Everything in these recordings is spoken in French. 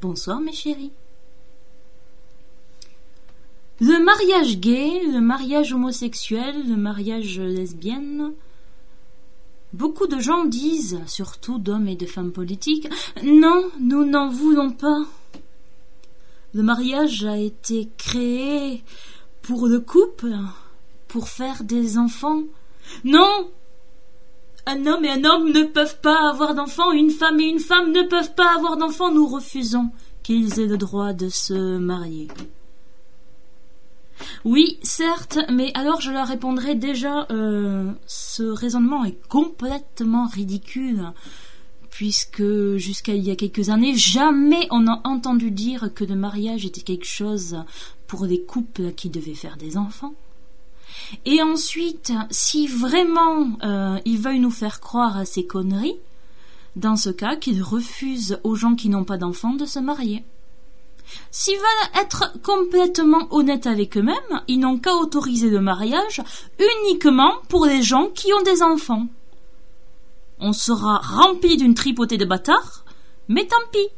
Bonsoir mes chéris. Le mariage gay, le mariage homosexuel, le mariage lesbienne, beaucoup de gens disent, surtout d'hommes et de femmes politiques, non, nous n'en voulons pas. Le mariage a été créé pour le couple, pour faire des enfants. Non, un homme et un homme ne peuvent pas avoir d'enfants, une femme et une femme ne peuvent pas avoir d'enfants. Nous refusons qu'ils aient le droit de se marier. Oui, certes, mais alors je leur répondrai déjà, euh, ce raisonnement est complètement ridicule, puisque jusqu'à il y a quelques années, jamais on n'a entendu dire que le mariage était quelque chose pour les couples qui devaient faire des enfants. Et ensuite, si vraiment euh, ils veulent nous faire croire à ces conneries, dans ce cas, qu'ils refusent aux gens qui n'ont pas d'enfants de se marier. S'ils veulent être complètement honnêtes avec eux-mêmes, ils n'ont qu'à autoriser le mariage uniquement pour les gens qui ont des enfants. On sera rempli d'une tripotée de bâtards, mais tant pis.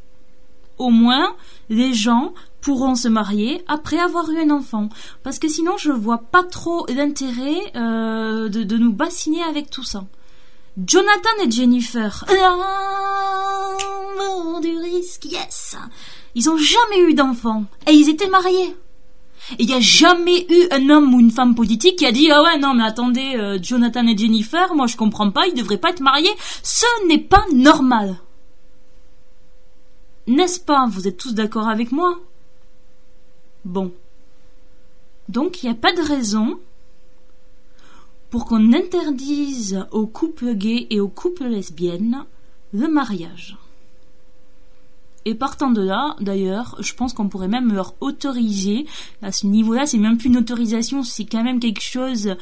Au moins, les gens pourront se marier après avoir eu un enfant. Parce que sinon, je vois pas trop l'intérêt euh, de, nous bassiner avec tout ça. Jonathan et Jennifer. L'amour du risque, yes Ils ont jamais eu d'enfant. Et ils étaient mariés. Il n'y a jamais eu un homme ou une femme politique qui a dit ah ouais non mais attendez euh, Jonathan et Jennifer moi je comprends pas ils devraient pas être mariés ce n'est pas normal n'est-ce pas? Vous êtes tous d'accord avec moi? Bon. Donc il n'y a pas de raison pour qu'on interdise aux couples gays et aux couples lesbiennes le mariage. Et partant de là, d'ailleurs, je pense qu'on pourrait même leur autoriser, à ce niveau-là, c'est même plus une autorisation, c'est quand même quelque chose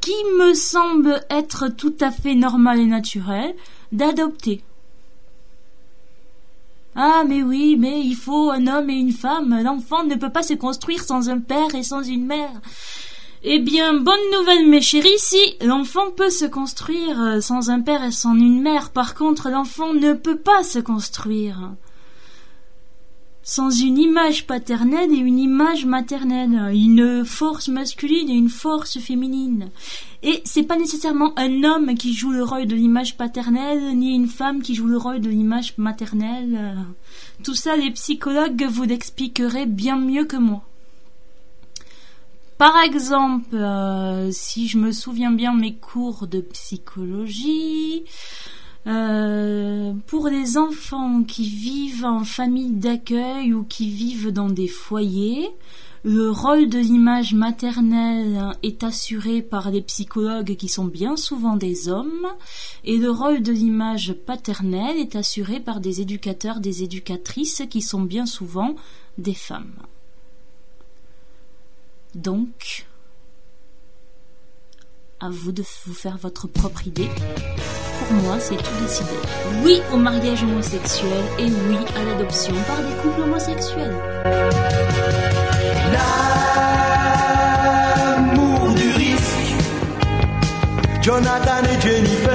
qui me semble être tout à fait normal et naturel, d'adopter. Ah, mais oui, mais il faut un homme et une femme. L'enfant ne peut pas se construire sans un père et sans une mère. Eh bien, bonne nouvelle, mes chéris, si l'enfant peut se construire euh, sans un père et sans une mère, par contre, l'enfant ne peut pas se construire sans une image paternelle et une image maternelle, une force masculine et une force féminine. Et c'est pas nécessairement un homme qui joue le rôle de l'image paternelle, ni une femme qui joue le rôle de l'image maternelle. Tout ça, les psychologues vous l'expliqueraient bien mieux que moi. Par exemple, euh, si je me souviens bien mes cours de psychologie, euh, pour les enfants qui vivent en famille d'accueil ou qui vivent dans des foyers, le rôle de l'image maternelle est assuré par les psychologues qui sont bien souvent des hommes et le rôle de l'image paternelle est assuré par des éducateurs, des éducatrices qui sont bien souvent des femmes. Donc, à vous de vous faire votre propre idée. Pour moi, c'est tout décidé. Oui au mariage homosexuel et oui à l'adoption par des couples homosexuels. L'amour du risque. Jonathan et Jennifer.